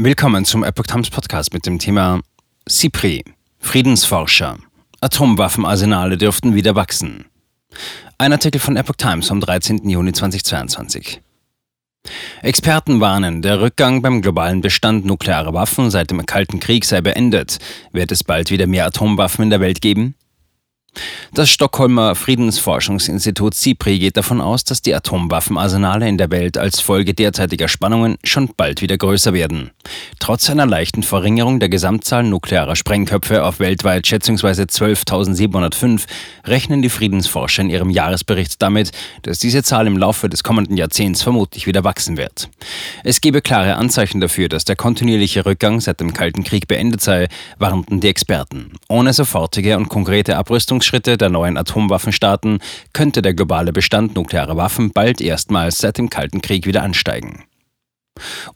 Willkommen zum Epoch Times Podcast mit dem Thema CIPRI, Friedensforscher. Atomwaffenarsenale dürften wieder wachsen. Ein Artikel von Epoch Times vom 13. Juni 2022. Experten warnen, der Rückgang beim globalen Bestand nuklearer Waffen seit dem Kalten Krieg sei beendet. Wird es bald wieder mehr Atomwaffen in der Welt geben? Das Stockholmer Friedensforschungsinstitut CIPRI geht davon aus, dass die Atomwaffenarsenale in der Welt als Folge derzeitiger Spannungen schon bald wieder größer werden. Trotz einer leichten Verringerung der Gesamtzahl nuklearer Sprengköpfe auf weltweit schätzungsweise 12.705 rechnen die Friedensforscher in ihrem Jahresbericht damit, dass diese Zahl im Laufe des kommenden Jahrzehnts vermutlich wieder wachsen wird. Es gebe klare Anzeichen dafür, dass der kontinuierliche Rückgang seit dem Kalten Krieg beendet sei, warnten die Experten. Ohne sofortige und konkrete Abrüstung Entwicklungsschritte der neuen Atomwaffenstaaten könnte der globale Bestand nuklearer Waffen bald erstmals seit dem Kalten Krieg wieder ansteigen.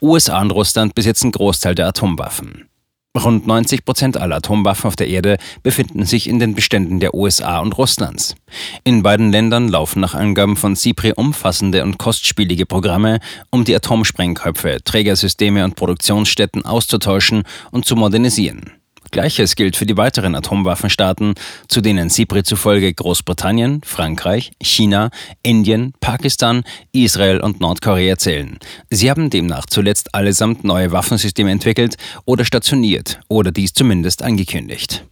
USA und Russland besitzen Großteil der Atomwaffen. Rund 90 Prozent aller Atomwaffen auf der Erde befinden sich in den Beständen der USA und Russlands. In beiden Ländern laufen nach Angaben von CIPRI umfassende und kostspielige Programme, um die Atomsprengköpfe, Trägersysteme und Produktionsstätten auszutauschen und zu modernisieren. Gleiches gilt für die weiteren Atomwaffenstaaten, zu denen CIPRI zufolge Großbritannien, Frankreich, China, Indien, Pakistan, Israel und Nordkorea zählen. Sie haben demnach zuletzt allesamt neue Waffensysteme entwickelt oder stationiert oder dies zumindest angekündigt.